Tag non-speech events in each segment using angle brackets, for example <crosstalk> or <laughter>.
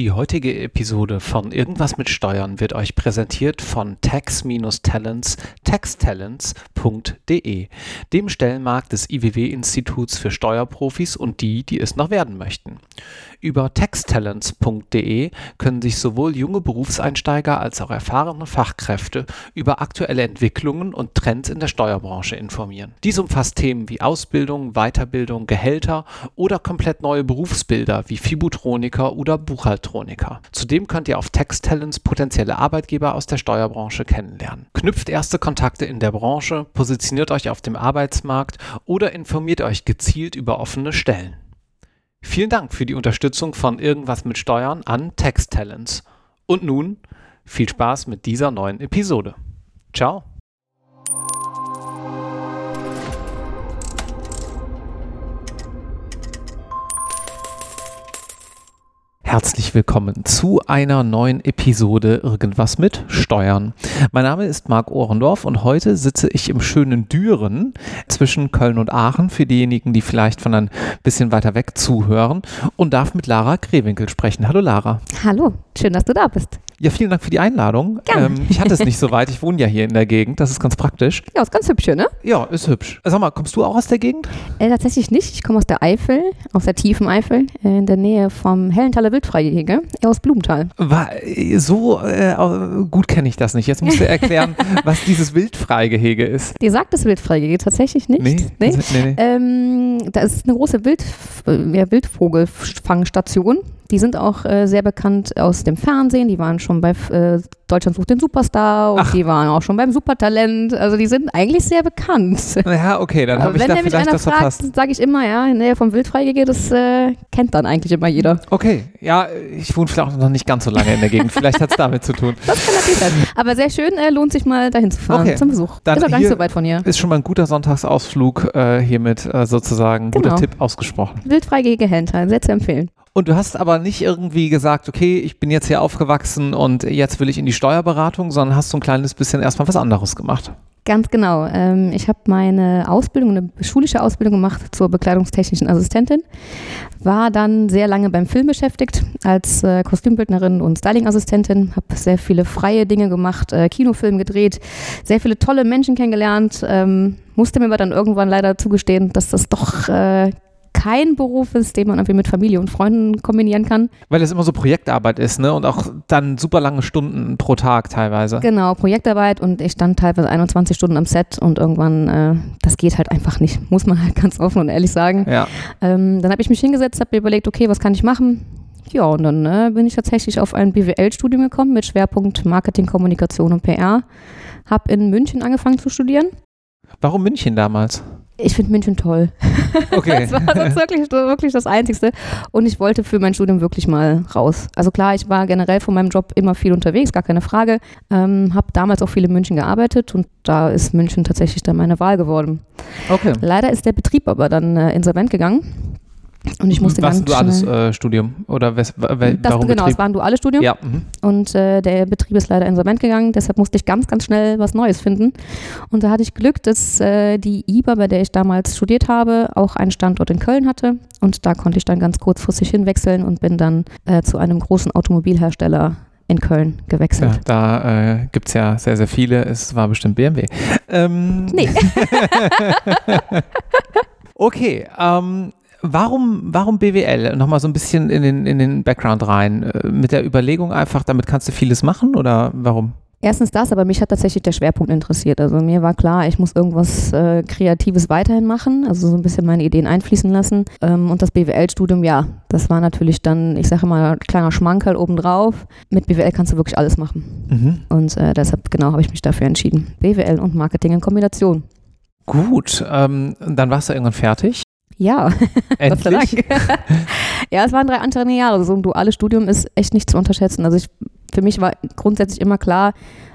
Die heutige Episode von Irgendwas mit Steuern wird euch präsentiert von Tax-Talents taxtalents.de, dem Stellenmarkt des IWW-Instituts für Steuerprofis und die, die es noch werden möchten. Über taxtalents.de können sich sowohl junge Berufseinsteiger als auch erfahrene Fachkräfte über aktuelle Entwicklungen und Trends in der Steuerbranche informieren. Dies umfasst Themen wie Ausbildung, Weiterbildung, Gehälter oder komplett neue Berufsbilder wie Fibutroniker oder Buchhalter. Elektroniker. Zudem könnt ihr auf Texttalents potenzielle Arbeitgeber aus der Steuerbranche kennenlernen. Knüpft erste Kontakte in der Branche, positioniert euch auf dem Arbeitsmarkt oder informiert euch gezielt über offene Stellen. Vielen Dank für die Unterstützung von Irgendwas mit Steuern an Texttalents. Und nun viel Spaß mit dieser neuen Episode. Ciao. Herzlich willkommen zu einer neuen Episode Irgendwas mit Steuern. Mein Name ist Marc Ohrendorf und heute sitze ich im schönen Düren zwischen Köln und Aachen für diejenigen, die vielleicht von ein bisschen weiter weg zuhören und darf mit Lara Grewinkel sprechen. Hallo Lara. Hallo, schön, dass du da bist. Ja, vielen Dank für die Einladung. Ähm, ich hatte es nicht so weit. Ich wohne ja hier in der Gegend. Das ist ganz praktisch. Ja, ist ganz hübsch hier, ne? Ja, ist hübsch. Sag mal, kommst du auch aus der Gegend? Äh, tatsächlich nicht. Ich komme aus der Eifel, aus der tiefen Eifel, äh, in der Nähe vom Hellenthaler Wildfreigehege, aus Blumenthal. War, so äh, gut kenne ich das nicht. Jetzt musst du <laughs> erklären, was dieses Wildfreigehege ist. Dir sagt das Wildfreigehege tatsächlich nicht? Nee. nee? nee, nee. Ähm, da ist eine große Wild, ja, Wildvogelfangstation die sind auch äh, sehr bekannt aus dem Fernsehen. Die waren schon bei äh, Deutschland sucht den Superstar und Ach. die waren auch schon beim Supertalent. Also die sind eigentlich sehr bekannt. Ja, okay, dann habe ich da vielleicht das fragt, verpasst. sage ich immer, ja, in Nähe vom Wildfreigege, das äh, kennt dann eigentlich immer jeder. Okay, ja, ich wohne vielleicht auch noch nicht ganz so lange in der Gegend. vielleicht hat es damit zu tun. <laughs> Das kann natürlich sein. Aber sehr schön, äh, lohnt sich mal dahin zu fahren okay. zum Besuch. Dann ist auch gar nicht so weit von hier. Ist schon mal ein guter Sonntagsausflug äh, hiermit äh, sozusagen. Genau. Guter Tipp ausgesprochen. Wildfreigehege Hentheim, sehr zu empfehlen. Und du hast aber nicht irgendwie gesagt, okay, ich bin jetzt hier aufgewachsen und jetzt will ich in die Steuerberatung, sondern hast so ein kleines bisschen erstmal was anderes gemacht. Ganz genau. Ähm, ich habe meine Ausbildung, eine schulische Ausbildung gemacht zur bekleidungstechnischen Assistentin, war dann sehr lange beim Film beschäftigt als äh, Kostümbildnerin und Stylingassistentin, habe sehr viele freie Dinge gemacht, äh, Kinofilm gedreht, sehr viele tolle Menschen kennengelernt, ähm, musste mir aber dann irgendwann leider zugestehen, dass das doch äh, kein Beruf ist, den man irgendwie mit Familie und Freunden kombinieren kann. Weil es immer so Projektarbeit ist, ne? Und auch dann super lange Stunden pro Tag teilweise. Genau, Projektarbeit und ich stand teilweise 21 Stunden am Set und irgendwann, äh, das geht halt einfach nicht, <laughs> muss man halt ganz offen und ehrlich sagen. Ja. Ähm, dann habe ich mich hingesetzt, habe mir überlegt, okay, was kann ich machen? Ja, und dann äh, bin ich tatsächlich auf ein BWL-Studium gekommen mit Schwerpunkt Marketing, Kommunikation und PR. Habe in München angefangen zu studieren. Warum München damals? Ich finde München toll. <laughs> Okay. das war sonst wirklich, wirklich das Einzigste. Und ich wollte für mein Studium wirklich mal raus. Also klar, ich war generell von meinem Job immer viel unterwegs, gar keine Frage. Ähm, habe damals auch viel in München gearbeitet und da ist München tatsächlich dann meine Wahl geworden. Okay. Leider ist der Betrieb aber dann äh, insolvent gegangen. Und ich musste Was ein duales äh, Studium? Oder wes, das, warum Genau, Betrieb? es war ein duales Studium. Ja. Mhm. Und äh, der Betrieb ist leider insolvent gegangen, deshalb musste ich ganz, ganz schnell was Neues finden. Und da hatte ich Glück, dass äh, die IBA, bei der ich damals studiert habe, auch einen Standort in Köln hatte. Und da konnte ich dann ganz kurzfristig hinwechseln und bin dann äh, zu einem großen Automobilhersteller in Köln gewechselt. Ja, da äh, gibt es ja sehr, sehr viele. Es war bestimmt BMW. Ähm. Nee. <laughs> okay, ähm, Warum, warum BWL? Nochmal so ein bisschen in den, in den Background rein. Äh, mit der Überlegung einfach, damit kannst du vieles machen oder warum? Erstens das, aber mich hat tatsächlich der Schwerpunkt interessiert. Also mir war klar, ich muss irgendwas äh, Kreatives weiterhin machen, also so ein bisschen meine Ideen einfließen lassen. Ähm, und das BWL-Studium, ja, das war natürlich dann, ich sage mal, kleiner Schmankerl obendrauf. Mit BWL kannst du wirklich alles machen. Mhm. Und äh, deshalb, genau, habe ich mich dafür entschieden. BWL und Marketing in Kombination. Gut, ähm, dann warst du irgendwann fertig. Ja, <laughs> Gott sei Dank. <laughs> ja, es waren drei andere Jahre. So ein duales Studium ist echt nicht zu unterschätzen. Also ich, für mich war grundsätzlich immer klar,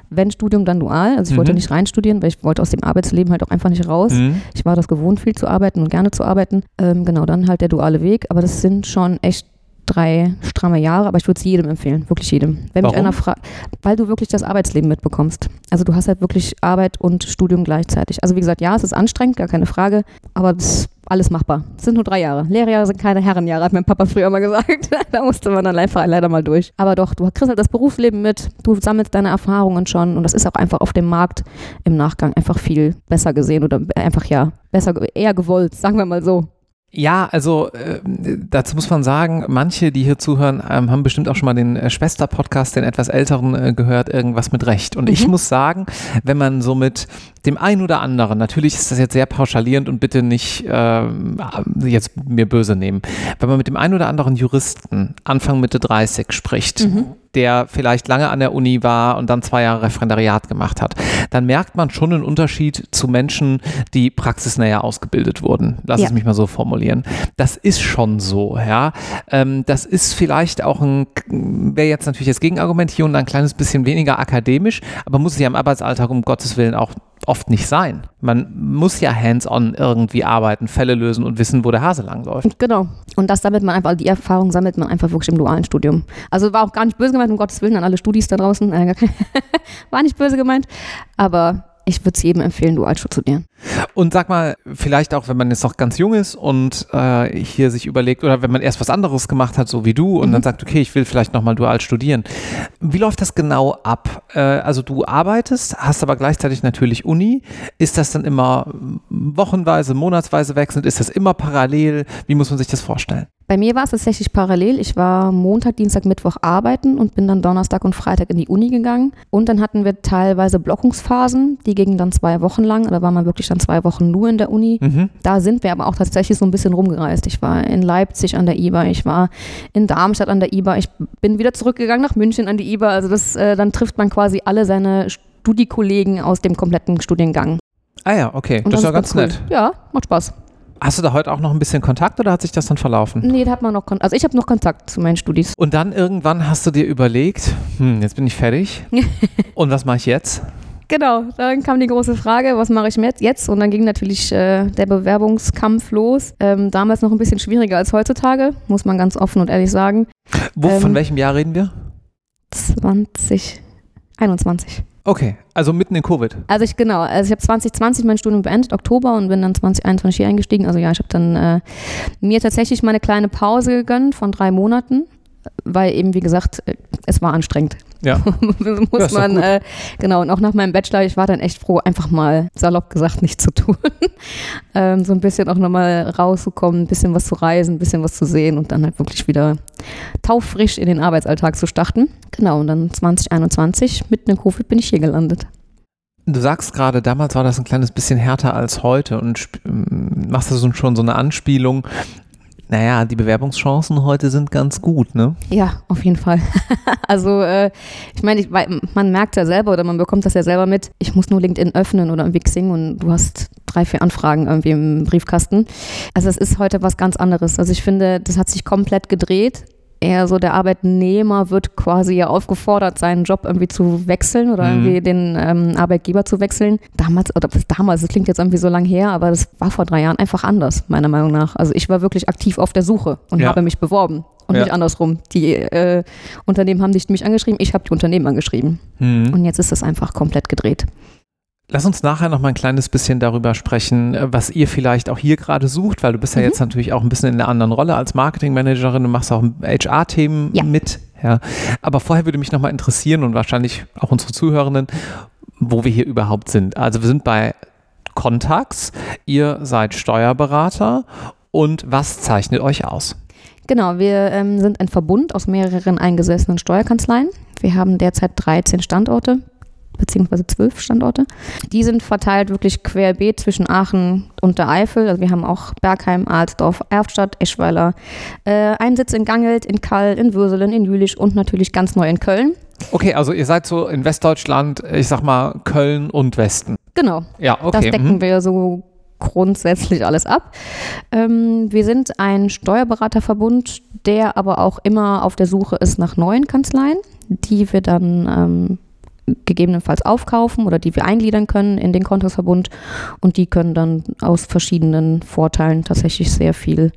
wenn Studium, dann dual. Also ich mhm. wollte nicht rein studieren, weil ich wollte aus dem Arbeitsleben halt auch einfach nicht raus. Mhm. Ich war das gewohnt, viel zu arbeiten und gerne zu arbeiten. Ähm, genau, dann halt der duale Weg. Aber das sind schon echt drei stramme Jahre, aber ich würde es jedem empfehlen, wirklich jedem. Wenn Warum? mich einer fragt, weil du wirklich das Arbeitsleben mitbekommst. Also du hast halt wirklich Arbeit und Studium gleichzeitig. Also wie gesagt, ja, es ist anstrengend, gar keine Frage, aber das alles machbar. Es sind nur drei Jahre. Lehrjahre sind keine Herrenjahre, hat mein Papa früher mal gesagt. <laughs> da musste man dann einfach leider mal durch. Aber doch, du kriegst halt das Berufsleben mit, du sammelst deine Erfahrungen schon und das ist auch einfach auf dem Markt im Nachgang einfach viel besser gesehen oder einfach ja besser, eher gewollt, sagen wir mal so. Ja, also äh, dazu muss man sagen, manche, die hier zuhören, ähm, haben bestimmt auch schon mal den äh, Schwester-Podcast, den etwas älteren, äh, gehört, irgendwas mit Recht. Und mhm. ich muss sagen, wenn man so mit dem einen oder anderen, natürlich ist das jetzt sehr pauschalierend und bitte nicht ähm, jetzt mir böse nehmen, wenn man mit dem einen oder anderen Juristen Anfang Mitte 30 spricht, mhm der vielleicht lange an der Uni war und dann zwei Jahre Referendariat gemacht hat, dann merkt man schon einen Unterschied zu Menschen, die praxisnäher ausgebildet wurden. Lass ja. es mich mal so formulieren. Das ist schon so, ja. Ähm, das ist vielleicht auch ein, wäre jetzt natürlich das Gegenargument hier und ein kleines bisschen weniger akademisch, aber muss sich am Arbeitsalltag um Gottes Willen auch oft nicht sein. Man muss ja hands-on irgendwie arbeiten, Fälle lösen und wissen, wo der Hase langläuft. Genau. Und das sammelt man einfach, die Erfahrung sammelt man einfach wirklich im dualen Studium. Also war auch gar nicht böse gemeint, um Gottes Willen an alle Studis da draußen. <laughs> War nicht böse gemeint. Aber ich würde es jedem empfehlen, dual zu studieren. Und sag mal, vielleicht auch, wenn man jetzt noch ganz jung ist und äh, hier sich überlegt, oder wenn man erst was anderes gemacht hat, so wie du, und mhm. dann sagt, okay, ich will vielleicht nochmal dual studieren. Wie läuft das genau ab? Äh, also du arbeitest, hast aber gleichzeitig natürlich Uni. Ist das dann immer wochenweise, monatsweise wechselnd? Ist das immer parallel? Wie muss man sich das vorstellen? Bei mir war es tatsächlich parallel. Ich war Montag, Dienstag, Mittwoch arbeiten und bin dann Donnerstag und Freitag in die Uni gegangen. Und dann hatten wir teilweise Blockungsphasen, die gingen dann zwei Wochen lang. Da war man wirklich dann zwei Wochen nur in der Uni. Mhm. Da sind wir aber auch tatsächlich so ein bisschen rumgereist. Ich war in Leipzig an der IBA, ich war in Darmstadt an der IBA, ich bin wieder zurückgegangen nach München an die IBA. Also das, äh, dann trifft man quasi alle seine Studiekollegen aus dem kompletten Studiengang. Ah ja, okay. Und das, das ist ja ganz cool. nett. Ja, macht Spaß. Hast du da heute auch noch ein bisschen Kontakt oder hat sich das dann verlaufen? Nee, da hat man noch Kontakt. Also ich habe noch Kontakt zu meinen Studis. Und dann irgendwann hast du dir überlegt, hm, jetzt bin ich fertig. <laughs> Und was mache ich jetzt? Genau, dann kam die große Frage, was mache ich jetzt? Und dann ging natürlich äh, der Bewerbungskampf los. Ähm, damals noch ein bisschen schwieriger als heutzutage, muss man ganz offen und ehrlich sagen. Wo, ähm, von welchem Jahr reden wir? 2021. Okay, also mitten in Covid. Also ich genau, also ich habe 2020 mein Studium beendet, Oktober und bin dann 2021 hier eingestiegen. Also ja, ich habe dann äh, mir tatsächlich meine kleine Pause gegönnt von drei Monaten weil eben, wie gesagt, äh, es war anstrengend. Ja. <laughs> muss man, äh, genau, und auch nach meinem Bachelor, ich war dann echt froh, einfach mal salopp gesagt nichts zu tun. <laughs> ähm, so ein bisschen auch nochmal rauszukommen, ein bisschen was zu reisen, ein bisschen was zu sehen und dann halt wirklich wieder taufrisch in den Arbeitsalltag zu starten. Genau, und dann 2021, mitten in Covid, bin ich hier gelandet. Du sagst gerade, damals war das ein kleines bisschen härter als heute und machst du schon so eine Anspielung naja, die Bewerbungschancen heute sind ganz gut, ne? Ja, auf jeden Fall. <laughs> also, äh, ich meine, man merkt ja selber oder man bekommt das ja selber mit. Ich muss nur LinkedIn öffnen oder irgendwie Xing und du hast drei, vier Anfragen irgendwie im Briefkasten. Also, es ist heute was ganz anderes. Also, ich finde, das hat sich komplett gedreht eher so der Arbeitnehmer wird quasi ja aufgefordert, seinen Job irgendwie zu wechseln oder mhm. irgendwie den ähm, Arbeitgeber zu wechseln. Damals, oder damals, das klingt jetzt irgendwie so lang her, aber das war vor drei Jahren einfach anders, meiner Meinung nach. Also ich war wirklich aktiv auf der Suche und ja. habe mich beworben. Und ja. nicht andersrum. Die äh, Unternehmen haben nicht mich angeschrieben, ich habe die Unternehmen angeschrieben. Mhm. Und jetzt ist das einfach komplett gedreht. Lass uns nachher noch mal ein kleines bisschen darüber sprechen, äh, was ihr vielleicht auch hier gerade sucht, weil du bist ja mhm. jetzt natürlich auch ein bisschen in einer anderen Rolle als Marketingmanagerin. Du machst auch HR-Themen ja. mit. Ja. Aber vorher würde mich noch mal interessieren und wahrscheinlich auch unsere Zuhörenden, wo wir hier überhaupt sind. Also wir sind bei Contax. Ihr seid Steuerberater. Und was zeichnet euch aus? Genau, wir ähm, sind ein Verbund aus mehreren eingesessenen Steuerkanzleien. Wir haben derzeit 13 Standorte beziehungsweise zwölf Standorte. Die sind verteilt wirklich querbeet zwischen Aachen und der Eifel. Also wir haben auch Bergheim, Alsdorf, Erftstadt, Eschweiler, äh, einen Sitz in Gangelt, in Kall, in Würselen, in Jülich und natürlich ganz neu in Köln. Okay, also ihr seid so in Westdeutschland, ich sag mal Köln und Westen. Genau. Ja, okay. Das decken mhm. wir so grundsätzlich alles ab. Ähm, wir sind ein Steuerberaterverbund, der aber auch immer auf der Suche ist nach neuen Kanzleien, die wir dann ähm, gegebenenfalls aufkaufen oder die wir eingliedern können in den Kontoverbund und die können dann aus verschiedenen Vorteilen tatsächlich sehr viel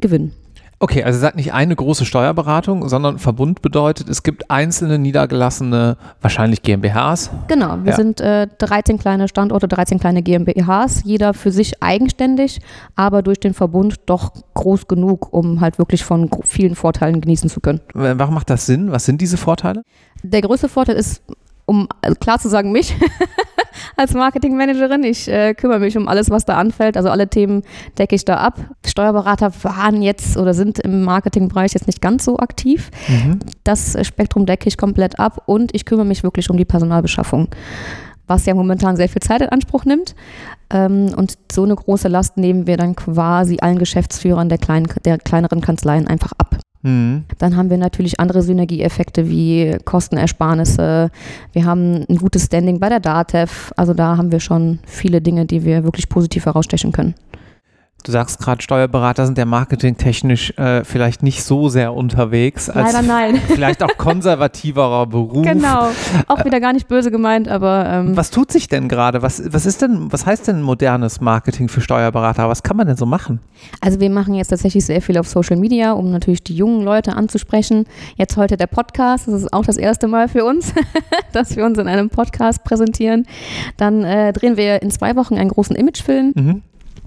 gewinnen. Okay, also seid nicht eine große Steuerberatung, sondern Verbund bedeutet, es gibt einzelne niedergelassene, wahrscheinlich GmbHs. Genau, wir Ja. sind äh, 13 kleine Standorte, 13 kleine GmbHs, jeder für sich eigenständig, aber durch den Verbund doch groß genug, um halt wirklich von vielen Vorteilen genießen zu können. Warum macht das Sinn? Was sind diese Vorteile? Der größte Vorteil ist, um also klar zu sagen, mich <laughs> als Marketingmanagerin. Ich äh, kümmere mich um alles, was da anfällt. Also alle Themen decke ich da ab. Steuerberater waren jetzt oder sind im Marketingbereich jetzt nicht ganz so aktiv. Das äh, Spektrum decke ich komplett ab und ich kümmere mich wirklich um die Personalbeschaffung, was ja momentan sehr viel Zeit in Anspruch nimmt. Ähm, und so eine große Last nehmen wir dann quasi allen Geschäftsführern der, kleinen, der kleineren Kanzleien einfach ab. Mhm. Dann haben wir natürlich andere Synergieeffekte wie Kostenersparnisse. Wir haben ein gutes Standing bei der DATEV. Also da haben wir schon viele Dinge, die wir wirklich positiv herausstechen können. Du sagst gerade, Steuerberater sind ja marketingtechnisch äh, vielleicht nicht so sehr unterwegs. Als Leider nein. <laughs> Vielleicht auch konservativerer Beruf. genau. Auch wieder gar nicht böse gemeint, aber ähm, Was tut sich denn gerade? Was, was ist denn, was heißt denn modernes Marketing für Steuerberater? Was kann man denn so machen? Also wir machen jetzt tatsächlich sehr viel auf Social Media, um natürlich die jungen Leute anzusprechen. Jetzt heute der Podcast, das ist auch das erste Mal für uns, <laughs> dass wir uns in einem Podcast präsentieren. Dann äh, drehen wir in zwei Wochen einen großen Imagefilm. Mhm.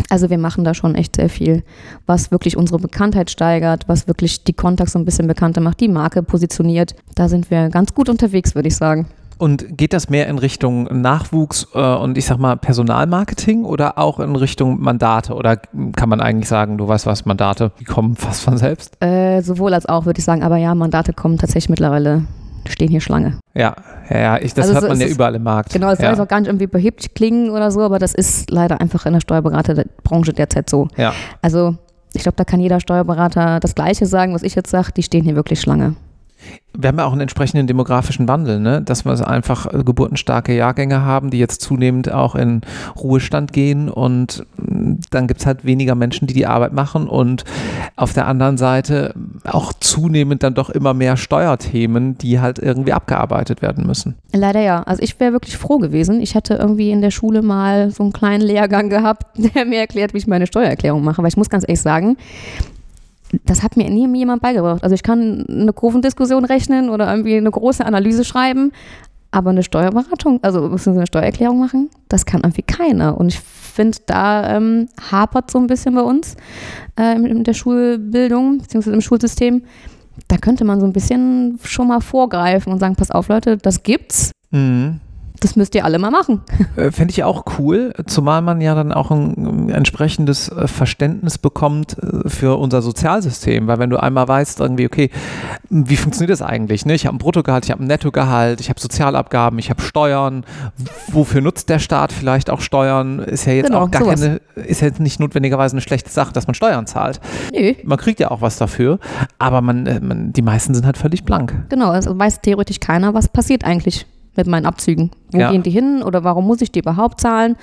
Also wir machen da schon echt sehr viel, was wirklich unsere Bekanntheit steigert, was wirklich die Kontakts so ein bisschen bekannter macht, die Marke positioniert. Da sind wir ganz gut unterwegs, würde ich sagen. Und geht das mehr in Richtung Nachwuchs äh, und ich sag mal Personalmarketing oder auch in Richtung Mandate? Oder kann man eigentlich sagen, du weißt was, Mandate, die kommen fast von selbst? Äh, sowohl als auch, würde ich sagen. Aber ja, Mandate kommen tatsächlich mittlerweile, stehen hier Schlange. Ja, ja, ja ich, das Also hört so man ist ja es- überall im Markt. Genau, es soll ja. jetzt auch gar nicht irgendwie behäbig klingen oder so, aber das ist leider einfach in der Steuerberaterbranche derzeit so. Ja. Also ich glaube, da kann jeder Steuerberater das Gleiche sagen, was ich jetzt sage. Die stehen hier wirklich Schlange. Wir haben ja auch einen entsprechenden demografischen Wandel, ne? dass wir einfach äh, geburtenstarke Jahrgänge haben, die jetzt zunehmend auch in Ruhestand gehen und mh, dann gibt es halt weniger Menschen, die die Arbeit machen und auf der anderen Seite auch zunehmend dann doch immer mehr Steuerthemen, die halt irgendwie abgearbeitet werden müssen. Leider ja. Also ich wäre wirklich froh gewesen. Ich hätte irgendwie in der Schule mal so einen kleinen Lehrgang gehabt, <laughs> der mir erklärt, wie ich meine Steuererklärung mache. Weil ich muss ganz ehrlich sagen, das hat mir nie jemand beigebracht. Also ich kann eine Kurvendiskussion rechnen oder irgendwie eine große Analyse schreiben, aber eine Steuerberatung, also eine Steuererklärung machen, das kann irgendwie keiner. Und ich finde, da ähm, hapert so ein bisschen bei uns äh, in, der Schulbildung beziehungsweise im Schulsystem. Da könnte man so ein bisschen schon mal vorgreifen und sagen, pass auf Leute, das gibt's. Mhm. Das müsst ihr alle mal machen. <laughs> Äh, Fände ich auch cool, zumal man ja dann auch ein äh, entsprechendes äh, Verständnis bekommt äh, für unser Sozialsystem, weil wenn du einmal weißt, irgendwie, okay, wie funktioniert das eigentlich? Ne? Ich habe ein Bruttogehalt, ich habe ein Nettogehalt, ich habe Sozialabgaben, ich habe Steuern. Wofür nutzt der Staat vielleicht auch Steuern? Ist ja jetzt Genau, auch gar sowas. keine, ist ja jetzt nicht notwendigerweise eine schlechte Sache, dass man Steuern zahlt. Nö. Man kriegt ja auch was dafür, aber man, äh, man die meisten sind halt völlig blank. Genau, also weiß theoretisch keiner, was passiert eigentlich mit meinen Abzügen. Wo Ja. gehen die hin oder warum muss ich die überhaupt zahlen?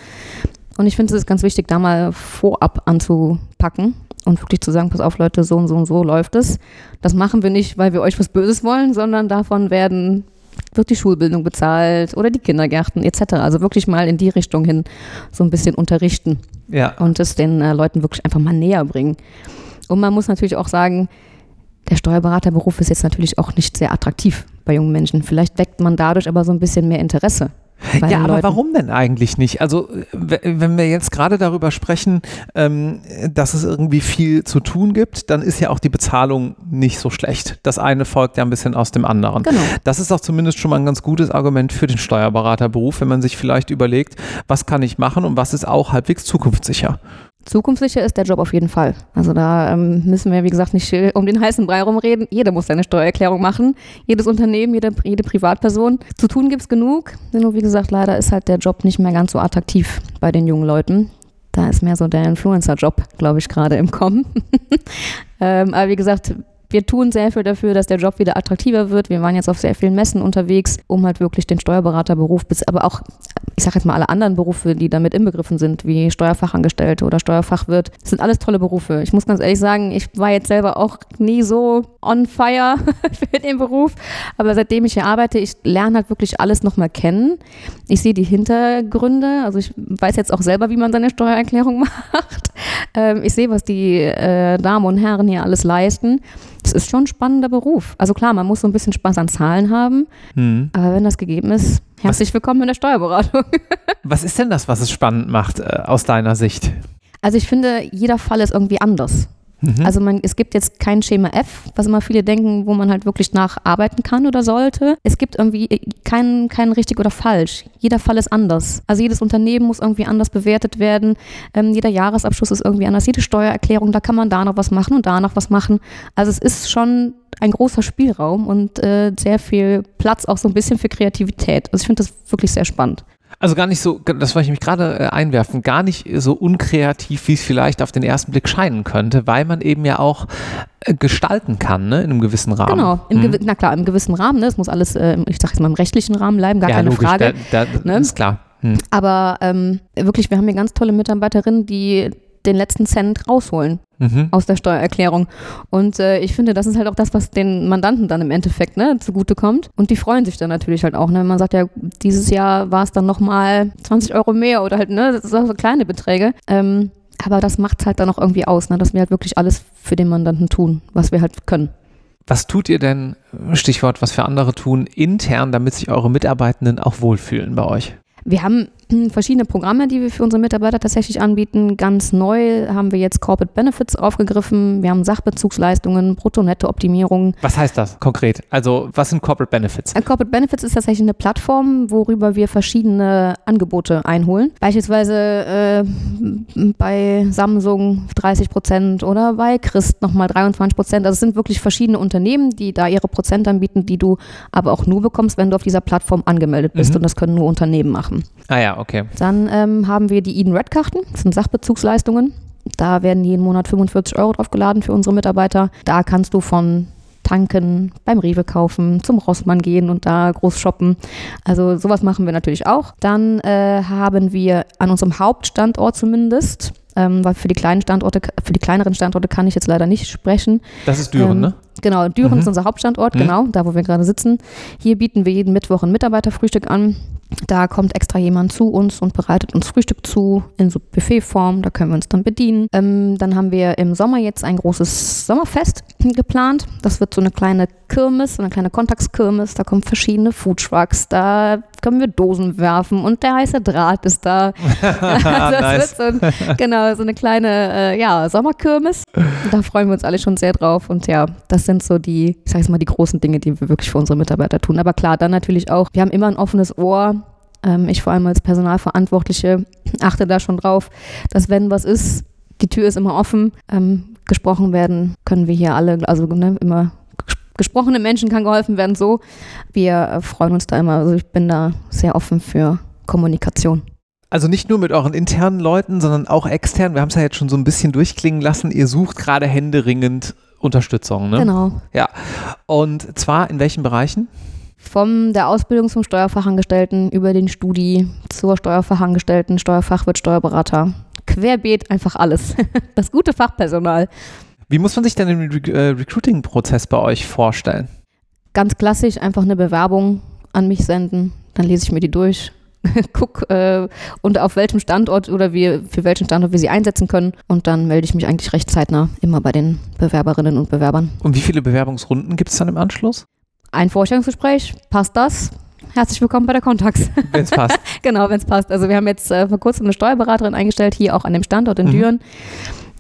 Und ich finde es ist ganz wichtig, da mal vorab anzupacken und wirklich zu sagen, pass auf Leute, so und so und so läuft es. Das machen wir nicht, weil wir euch was Böses wollen, sondern davon werden wird die Schulbildung bezahlt oder die Kindergärten etc. Also wirklich mal in die Richtung hin so ein bisschen unterrichten Ja. und es den äh, Leuten wirklich einfach mal näher bringen. Und man muss natürlich auch sagen, der Steuerberaterberuf ist jetzt natürlich auch nicht sehr attraktiv bei jungen Menschen. Vielleicht weckt man dadurch aber so ein bisschen mehr Interesse. Ja, aber Leuten. warum denn eigentlich nicht? Also, wenn wir jetzt gerade darüber sprechen, ähm, dass es irgendwie viel zu tun gibt, dann ist ja auch die Bezahlung nicht so schlecht. Das eine folgt ja ein bisschen aus dem anderen. Genau. Das ist auch zumindest schon mal ein ganz gutes Argument für den Steuerberaterberuf, wenn man sich vielleicht überlegt, was kann ich machen und was ist auch halbwegs zukunftssicher. Zukunftssicher ist der Job auf jeden Fall. Also da ähm, müssen wir, wie gesagt, nicht um den heißen Brei rumreden. Jeder muss seine Steuererklärung machen. Jedes Unternehmen, jede, jede Privatperson. Zu tun gibt es genug. Nur wie gesagt, leider ist halt der Job nicht mehr ganz so attraktiv bei den jungen Leuten. Da ist mehr so der Influencer-Job, glaube ich, gerade im Kommen. <laughs> ähm, aber wie gesagt, wir tun sehr viel dafür, dass der Job wieder attraktiver wird. Wir waren jetzt auf sehr vielen Messen unterwegs, um halt wirklich den Steuerberaterberuf, aber auch, ich sage jetzt mal alle anderen Berufe, die damit inbegriffen sind, wie Steuerfachangestellte oder Steuerfachwirt, das sind alles tolle Berufe. Ich muss ganz ehrlich sagen, ich war jetzt selber auch nie so on fire <laughs> für den Beruf, aber seitdem ich hier arbeite, ich lerne halt wirklich alles nochmal kennen. Ich sehe die Hintergründe, also ich weiß jetzt auch selber, wie man seine Steuererklärung <laughs> macht. Ähm, ich sehe, was die äh, Damen und Herren hier alles leisten es ist schon ein spannender Beruf. Also klar, man muss so ein bisschen Spaß an Zahlen haben, mhm. aber wenn das gegeben ist, herzlich was, willkommen in der Steuerberatung. <laughs> was ist denn das, was es spannend macht äh, aus deiner Sicht? Also ich finde, jeder Fall ist irgendwie anders. Mhm. Also man, es gibt jetzt kein Schema F, was immer viele denken, wo man halt wirklich nacharbeiten kann oder sollte. Es gibt irgendwie keinen kein richtig oder falsch. Jeder Fall ist anders. Also jedes Unternehmen muss irgendwie anders bewertet werden. Ähm, jeder Jahresabschluss ist irgendwie anders. Jede Steuererklärung, da kann man da noch was machen und da noch was machen. Also es ist schon ein großer Spielraum und äh, sehr viel Platz auch so ein bisschen für Kreativität. Also ich finde das wirklich sehr spannend. Also gar nicht so, das wollte ich mich gerade äh, einwerfen, gar nicht so unkreativ, wie es vielleicht auf den ersten Blick scheinen könnte, weil man eben ja auch äh, gestalten kann, ne, in einem gewissen Rahmen. Genau, hm. na klar, im gewissen Rahmen, ne, es muss alles, äh, ich sag jetzt mal im rechtlichen Rahmen bleiben, gar ja, keine logisch, Frage. Da, da, ne? ist klar. Hm. Aber ähm, wirklich, wir haben hier ganz tolle Mitarbeiterinnen, die den letzten Cent rausholen mhm. aus der Steuererklärung. Und äh, ich finde, das ist halt auch das, was den Mandanten dann im Endeffekt ne, zugutekommt. Und die freuen sich dann natürlich halt auch. Ne? Man sagt ja, dieses Jahr war es dann nochmal 20 Euro mehr oder halt, ne, das sind so kleine Beträge. Ähm, aber das macht es halt dann auch irgendwie aus, ne? dass wir halt wirklich alles für den Mandanten tun, was wir halt können. Was tut ihr denn, Stichwort, was für andere tun, intern, damit sich eure Mitarbeitenden auch wohlfühlen bei euch? Wir haben verschiedene Programme, die wir für unsere Mitarbeiter tatsächlich anbieten. Ganz neu haben wir jetzt Corporate Benefits aufgegriffen. Wir haben Sachbezugsleistungen, Brutto-Netto-Optimierung. Was heißt das konkret? Also was sind Corporate Benefits? Äh, Corporate Benefits ist tatsächlich eine Plattform, worüber wir verschiedene Angebote einholen. Beispielsweise äh, bei Samsung 30 Prozent oder bei Christ nochmal 23 Prozent. Also es sind wirklich verschiedene Unternehmen, die da ihre Prozent anbieten, die du aber auch nur bekommst, wenn du auf dieser Plattform angemeldet bist. Mhm. Und das können nur Unternehmen machen. Ah ja, okay. Dann ähm, haben wir die Eden Red Karten, das sind Sachbezugsleistungen. Da werden jeden Monat 45 Euro draufgeladen für unsere Mitarbeiter. Da kannst du von tanken, beim Rewe kaufen, zum Rossmann gehen und da groß shoppen. Also sowas machen wir natürlich auch. Dann äh, haben wir an unserem Hauptstandort zumindest ähm, weil für die kleinen Standorte, für die kleineren Standorte kann ich jetzt leider nicht sprechen. Das ist Düren, ähm, ne? Genau, Düren mhm. ist unser Hauptstandort, mhm. genau, da wo wir gerade sitzen. Hier bieten wir jeden Mittwoch ein Mitarbeiterfrühstück an. Da kommt extra jemand zu uns und bereitet uns Frühstück zu in so Buffetform. Da können wir uns dann bedienen. Ähm, dann haben wir im Sommer jetzt ein großes Sommerfest <laughs> geplant. Das wird so eine kleine Kirmes, eine kleine Kontaktskirmes. Da kommen verschiedene Foodtrucks. Da können wir Dosen werfen und der heiße Draht ist da. <laughs> <laughs> das nice. wird so, ein, genau, so eine kleine äh, ja, Sommerkirmes. Da freuen wir uns alle schon sehr drauf. Und ja, das sind so die, ich sag jetzt mal, die großen Dinge, die wir wirklich für unsere Mitarbeiter tun. Aber klar, dann natürlich auch, wir haben immer ein offenes Ohr. Ähm, ich vor allem als Personalverantwortliche <clears throat> achte da schon drauf, dass wenn was ist, die Tür ist immer offen. Ähm, gesprochen werden können wir hier alle, also ne, immer gesprochene Menschen kann geholfen werden. So, wir äh, freuen uns da immer. Also ich bin da sehr offen für Kommunikation. Also nicht nur mit euren internen Leuten, sondern auch extern. Wir haben es ja jetzt schon so ein bisschen durchklingen lassen. Ihr sucht gerade händeringend Unterstützung, ne? Genau. Ja. Und zwar in welchen Bereichen? Von der Ausbildung zum Steuerfachangestellten über den Studi zur Steuerfachangestellten, Steuerfachwirt, Steuerberater. Querbeet, einfach alles. <laughs> Das gute Fachpersonal. Wie muss man sich denn den Re äh, Recruiting-Prozess bei euch vorstellen? Ganz klassisch, einfach eine Bewerbung an mich senden. Dann lese ich mir die durch, <laughs> guck äh, und auf welchem Standort oder wie, für welchen Standort wir sie einsetzen können. Und dann melde ich mich eigentlich recht zeitnah immer bei den Bewerberinnen und Bewerbern. Und wie viele Bewerbungsrunden gibt es dann im Anschluss? Ein Vorstellungsgespräch, passt das? Herzlich willkommen bei der Kontax. Wenn es passt. <laughs> genau, wenn es passt. Also wir haben jetzt äh, vor kurzem eine Steuerberaterin eingestellt, hier auch an dem Standort in mhm. Düren.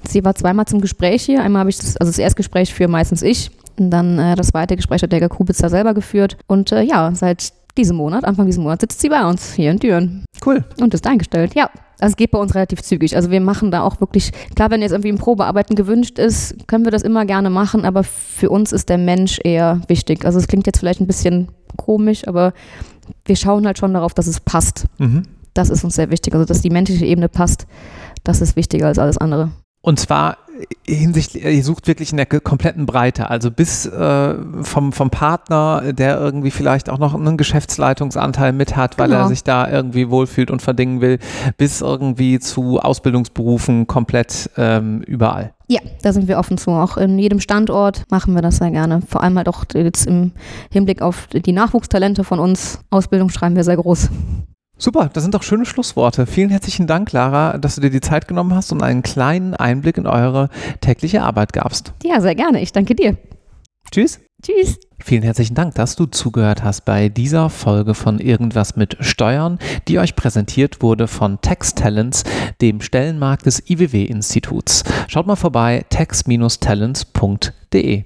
Sie war zweimal zum Gespräch hier. Einmal habe ich das, also das Erstgespräch für meistens ich. Und dann äh, das zweite Gespräch hat der Kubitzer selber geführt. Und äh, ja, seit diesem Monat, Anfang dieses Monats, sitzt sie bei uns hier in Düren. Cool. Und ist eingestellt, ja. Also es geht bei uns relativ zügig. Also wir machen da auch wirklich, klar, wenn jetzt irgendwie ein Probearbeiten gewünscht ist, können wir das immer gerne machen, aber für uns ist der Mensch eher wichtig. Also es klingt jetzt vielleicht ein bisschen komisch, aber wir schauen halt schon darauf, dass es passt. Mhm. Das ist uns sehr wichtig. Also dass die menschliche Ebene passt, das ist wichtiger als alles andere. Und zwar hinsichtlich, ihr sucht wirklich in der kompletten Breite, also bis äh, vom, vom Partner, der irgendwie vielleicht auch noch einen Geschäftsleitungsanteil mit hat, weil genau. er sich da irgendwie wohlfühlt und verdingen will, bis irgendwie zu Ausbildungsberufen komplett ähm, überall. Ja, da sind wir offen zu. Auch in jedem Standort machen wir das sehr gerne. Vor allem halt auch jetzt im Hinblick auf die Nachwuchstalente von uns. Ausbildung schreiben wir sehr groß. Super, das sind doch schöne Schlussworte. Vielen herzlichen Dank, Lara, dass du dir die Zeit genommen hast und einen kleinen Einblick in eure tägliche Arbeit gabst. Ja, sehr gerne. Ich danke dir. Tschüss. Tschüss. Vielen herzlichen Dank, dass du zugehört hast bei dieser Folge von Irgendwas mit Steuern, die euch präsentiert wurde von Tax Talents, dem Stellenmarkt des IWW-Instituts. Schaut mal vorbei, tax-talents.de.